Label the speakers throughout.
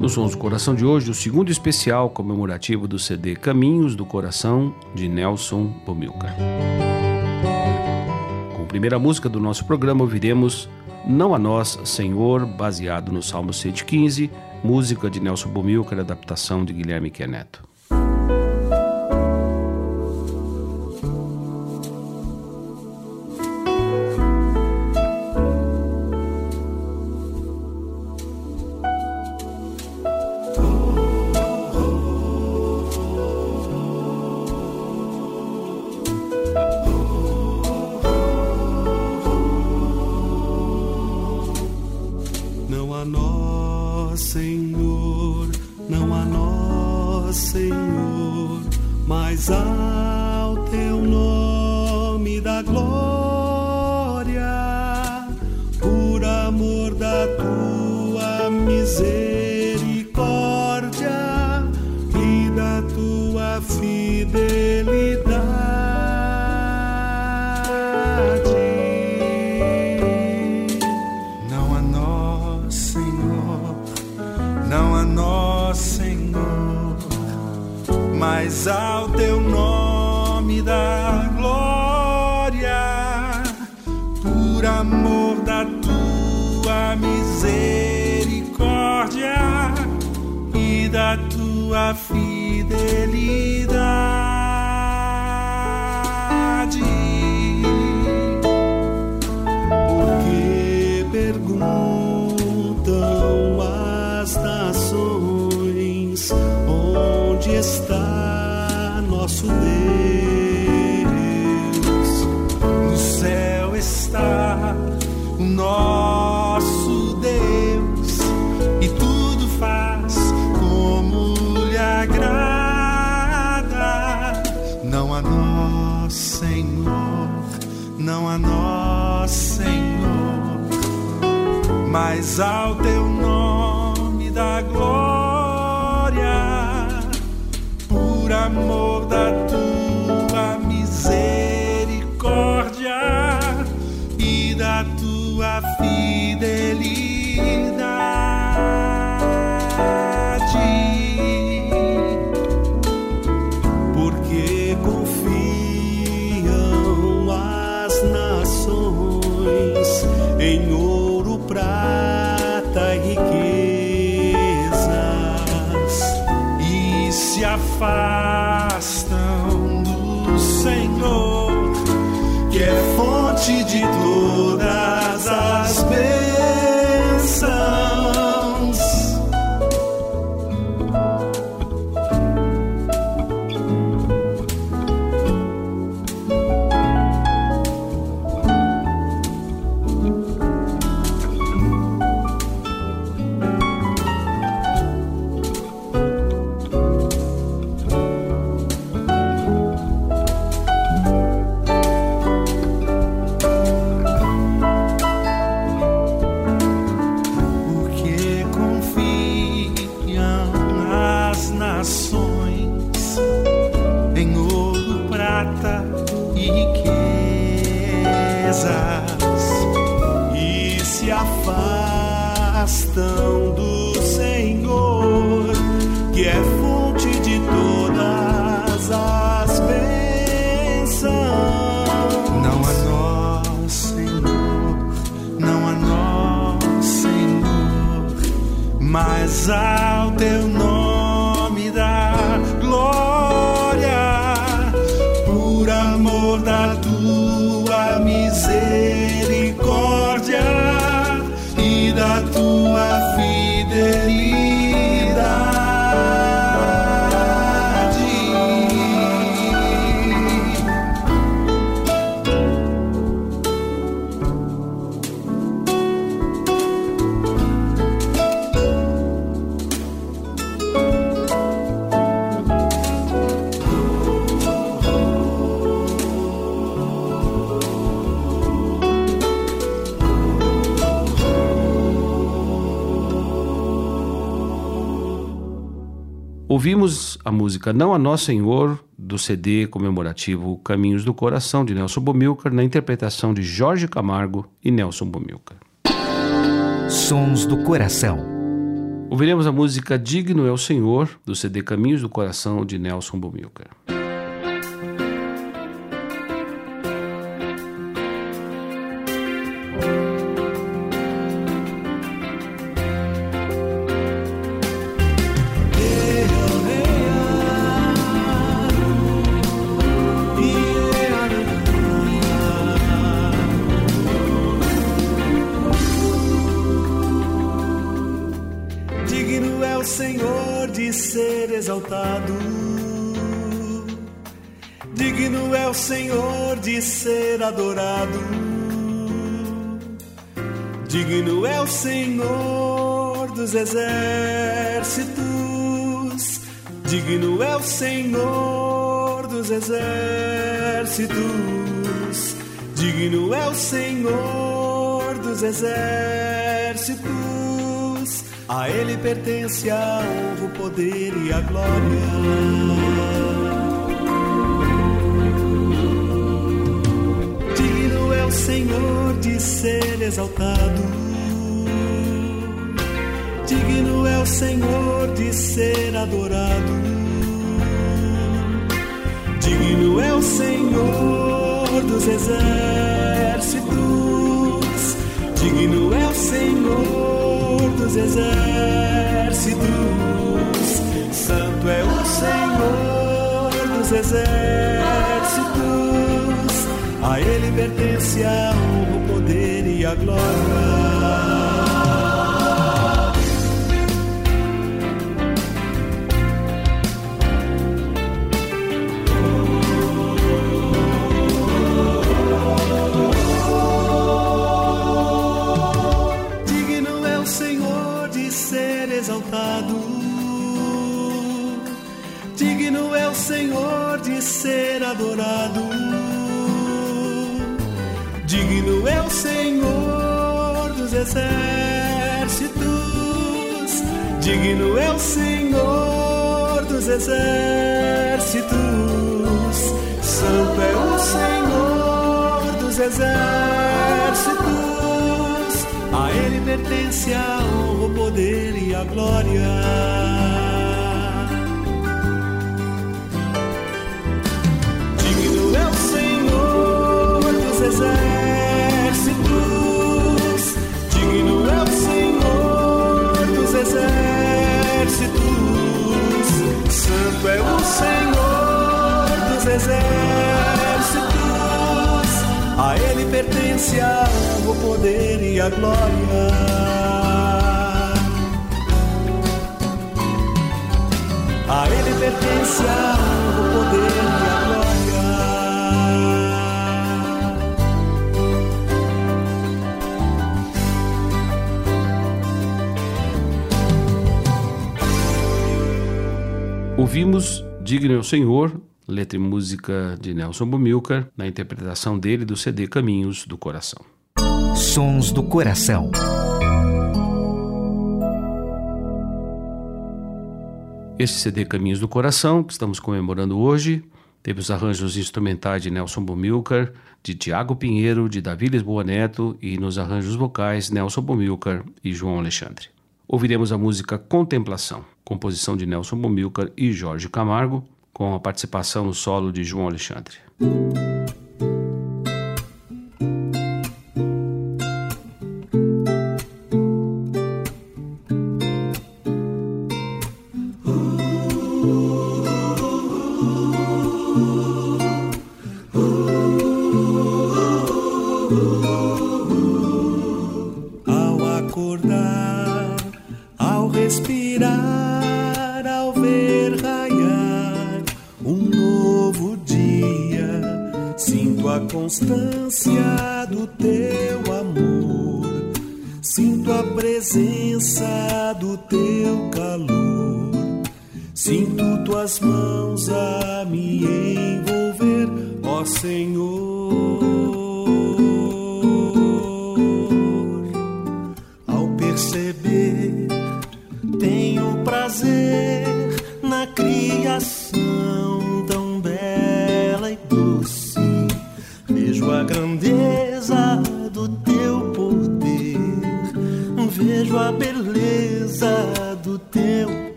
Speaker 1: Nos Sons do Coração de hoje, o segundo especial comemorativo do CD Caminhos do Coração, de Nelson Bomilcar. Com a primeira música do nosso programa, ouviremos Não a Nós, Senhor, baseado no Salmo 115, música de Nelson Bomilcar, adaptação de Guilherme Queneto.
Speaker 2: Fidelidade. Porque perguntam as nações onde está nosso Deus. No céu está o nosso mas ao teu afastam do Senhor, que é fonte de todas as estão do Senhor, que é fonte de todas as bênçãos. Não a nós, Senhor, não a nós, Senhor, mas ao
Speaker 1: Ouvimos a música Não a Nós Senhor, do CD comemorativo Caminhos do Coração, de Nelson Bomilcar, na interpretação de Jorge Camargo e Nelson Bomilcar.
Speaker 3: Sons do Coração.
Speaker 1: Ouviremos a música Digno é o Senhor, do CD Caminhos do Coração, de Nelson Bomilcar.
Speaker 2: Exaltado. Digno é o Senhor de ser adorado. Digno é o Senhor dos exércitos. Digno é o Senhor dos exércitos. Digno é o Senhor dos exércitos. A Ele pertence a honra, o poder e a glória. Digno é o Senhor de ser exaltado. Digno é o Senhor de ser adorado. Digno é o Senhor dos exércitos. Digno é o Senhor dos exércitos. Santo é o Senhor dos exércitos. A Ele pertence o poder e a glória. Adorado. Digno é o Senhor dos exércitos. Digno é o Senhor dos exércitos. Santo é o Senhor dos exércitos. A Ele pertence a honra, o poder e a glória. Exércitos. Santo é o Senhor dos exércitos. A Ele pertence o poder e a glória. A Ele pertence a
Speaker 1: Ouvimos Digno é o Senhor, letra e música de Nelson Bumilcar, na interpretação dele do CD Caminhos do Coração.
Speaker 3: Sons do Coração.
Speaker 1: Este CD Caminhos do Coração, que estamos comemorando hoje, teve os arranjos instrumentais de Nelson Bumilcar, de Tiago Pinheiro, de Davi Lisboa Neto e nos arranjos vocais Nelson Bumilcar e João Alexandre. ouviremos a música Contemplação, composição de Nelson Bomilcar e Jorge Camargo, com a participação no solo de João Alexandre.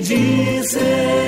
Speaker 2: bendizer.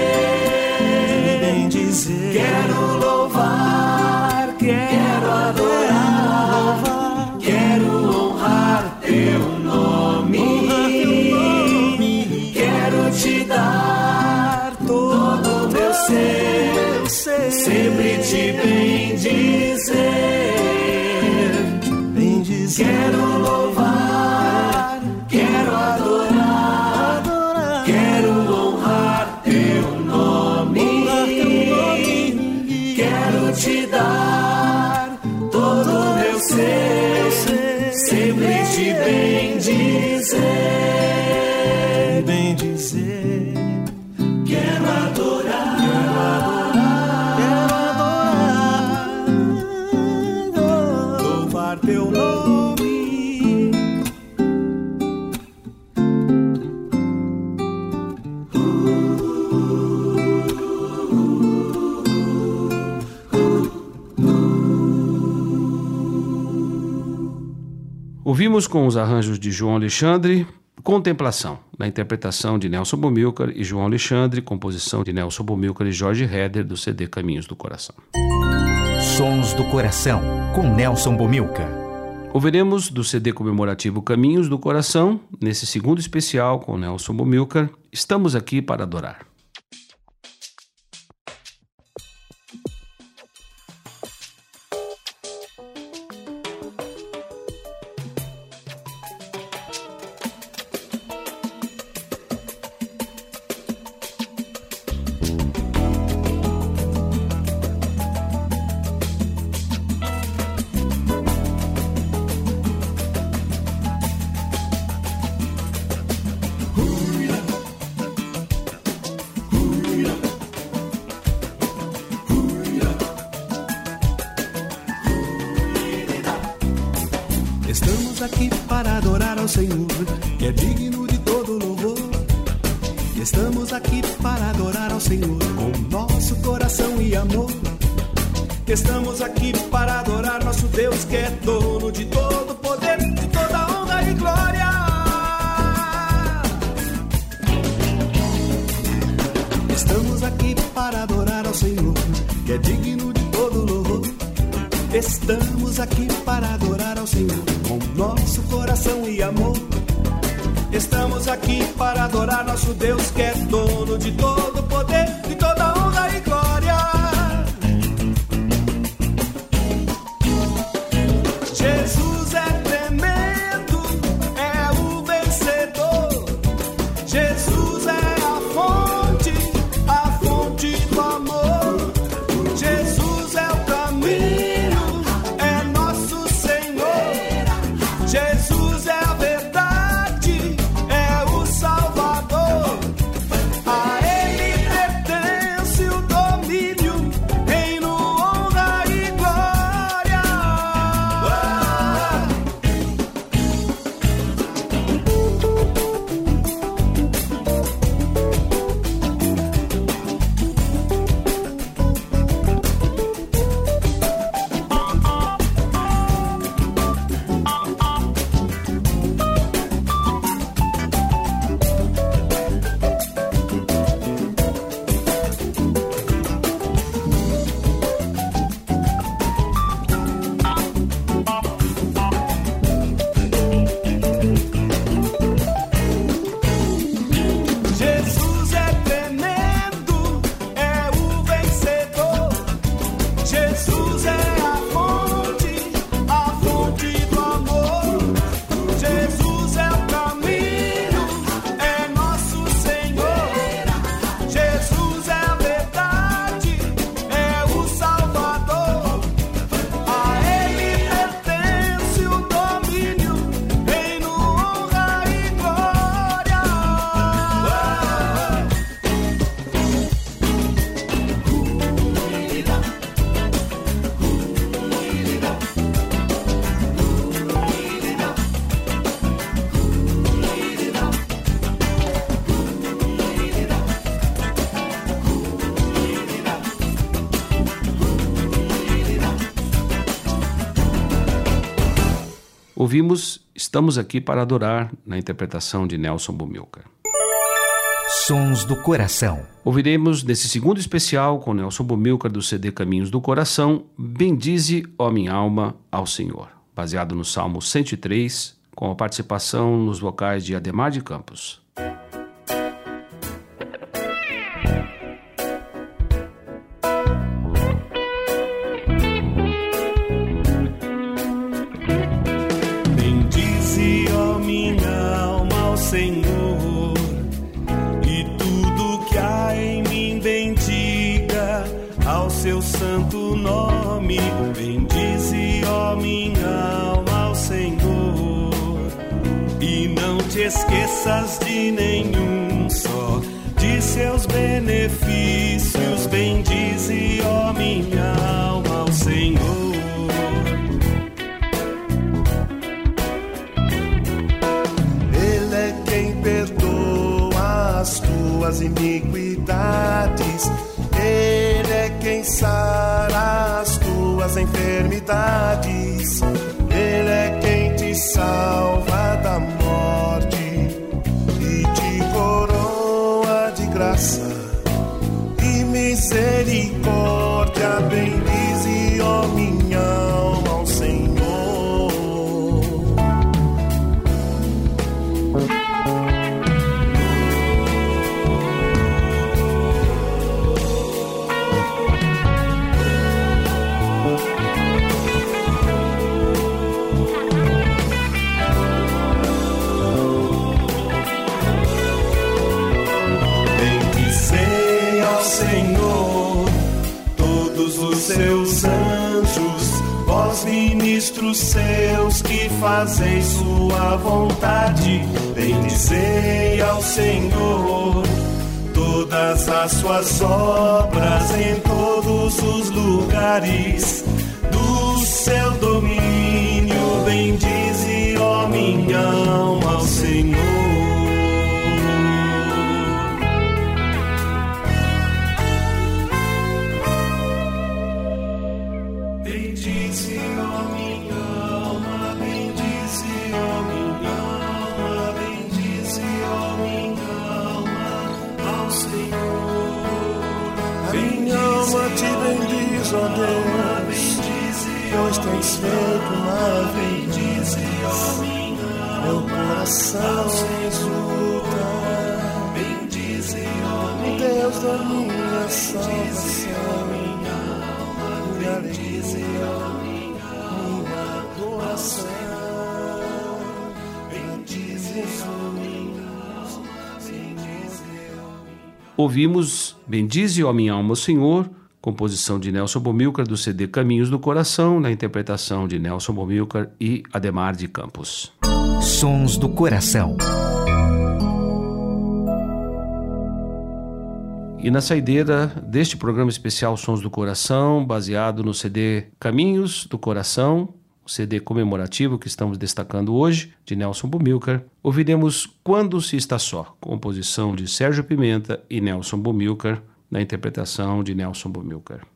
Speaker 1: Ouvimos com os arranjos de João Alexandre, Contemplação, na interpretação de Nelson Bomilcar e João Alexandre, composição de Nelson Bomilcar e Jorge Heder, do CD Caminhos do Coração.
Speaker 3: Sons do Coração, com Nelson Bomilcar.
Speaker 1: Ouviremos do CD comemorativo Caminhos do Coração, nesse segundo especial com Nelson Bumilcar, Estamos aqui para adorar.
Speaker 2: Estamos aqui para adorar ao Senhor com nosso coração e amor. Estamos aqui para adorar nosso Deus que é dono de todo poder, de toda honra e glória.
Speaker 1: Ouvimos Estamos aqui para adorar na interpretação de Nelson Bumilcar.
Speaker 3: Sons do Coração.
Speaker 1: Ouviremos nesse segundo especial com Nelson Bumilcar do CD Caminhos do Coração, Bendize, ó minha alma, ao Senhor, baseado no Salmo 103, com a participação nos vocais de Ademar de Campos.
Speaker 4: Iniquidades. Ele é quem sara as tuas enfermidades. Ele é quem te salva
Speaker 2: ministros seus que fazeis sua vontade, bendizei ao Senhor todas as suas obras em todos os lugares do seu domínio, bendize, ó minha alma,
Speaker 4: ó Deus, pois tens feito maravilhas. Meu coração exulta, Deus da minha salvação, minha.
Speaker 1: Ouvimos Bendize, ó minha alma, Senhor, composição de Nelson Bomilcar do CD Caminhos do Coração, na interpretação de Nelson Bomilcar e Ademar de Campos.
Speaker 3: Sons do Coração.
Speaker 1: E na saideira deste programa especial Sons do Coração, baseado no CD Caminhos do Coração, o CD comemorativo que estamos destacando hoje, de Nelson Bumilcar, ouviremos Quando se está só, composição de Sérgio Pimenta e Nelson Bumilcar, na interpretação de Nelson Bumilcar.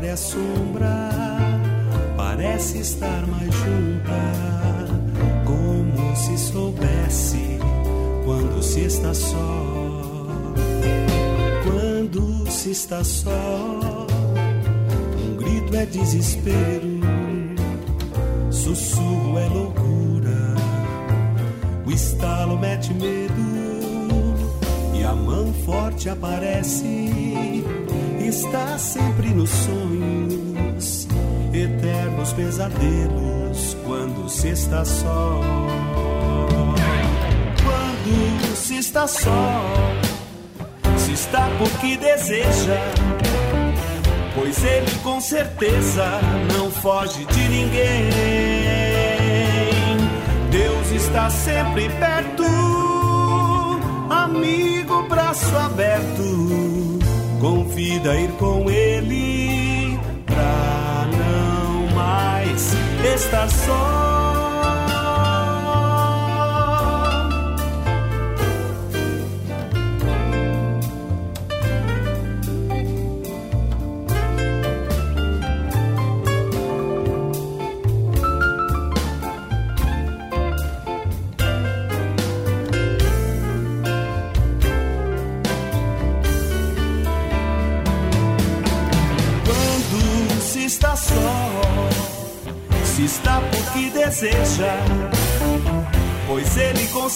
Speaker 2: Até a própria sombra parece estar mais junta, como se soubesse quando se está só. Quando se está só, um grito é desespero, sussurro é loucura, o estalo mete medo a mão forte aparece, está sempre nos sonhos, eternos pesadelos quando se está só. Quando se está só, se está porque deseja, pois ele com certeza não foge de ninguém. Deus está sempre perto amigo, braço aberto, convida a ir com ele pra não mais estar só.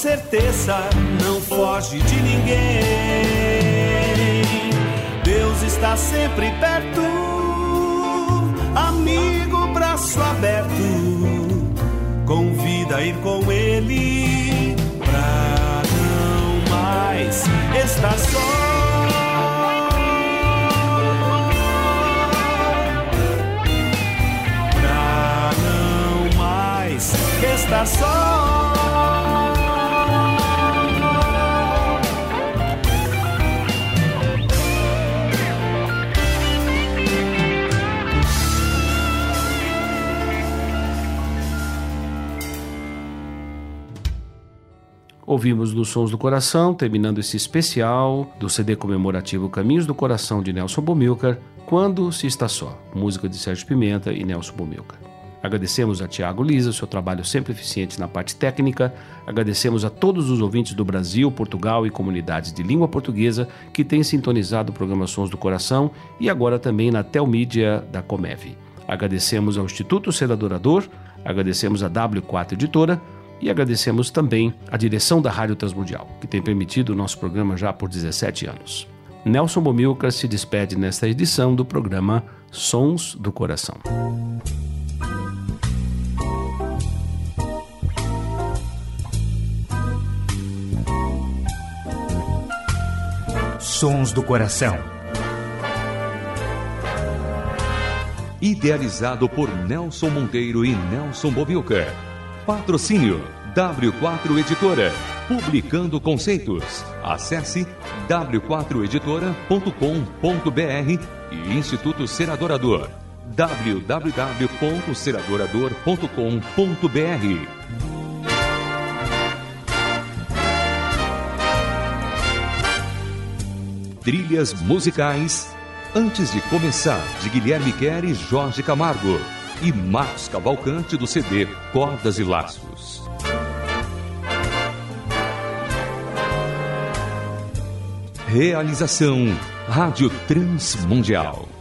Speaker 2: Certeza não foge de ninguém. Deus está sempre perto, amigo, braço aberto, convida a ir com ele pra não mais estar só. está só.
Speaker 1: Ouvimos nos Sons do Coração, terminando esse especial do CD comemorativo Caminhos do Coração de Nelson Bomilcar, Quando se está só, música de Sérgio Pimenta e Nelson Bomilcar.
Speaker 2: Agradecemos a Tiago Lisa, seu trabalho sempre eficiente na parte técnica. Agradecemos a todos os ouvintes do Brasil, Portugal e comunidades de língua portuguesa que têm sintonizado o programa Sons do Coração e agora também na Telmídia da Comeve. Agradecemos ao Instituto Ser Adorador, agradecemos a W4 Editora e agradecemos também a direção da Rádio Transmundial, que tem permitido o nosso programa já por 17 anos. Nelson Bomilcar se despede nesta edição do programa Sons do Coração.
Speaker 3: Sons do Coração.
Speaker 5: Idealizado por Nelson Monteiro e Nelson Bobilca. Patrocínio W4 Editora. Publicando conceitos. Acesse w4editora.com.br e Instituto Seradorador. www.seradorador.com.br trilhas musicais Antes de Começar, de Guilherme Quer e Jorge Camargo. E Marcos Cavalcante do CD Cordas e Laços. Realização Rádio Transmundial.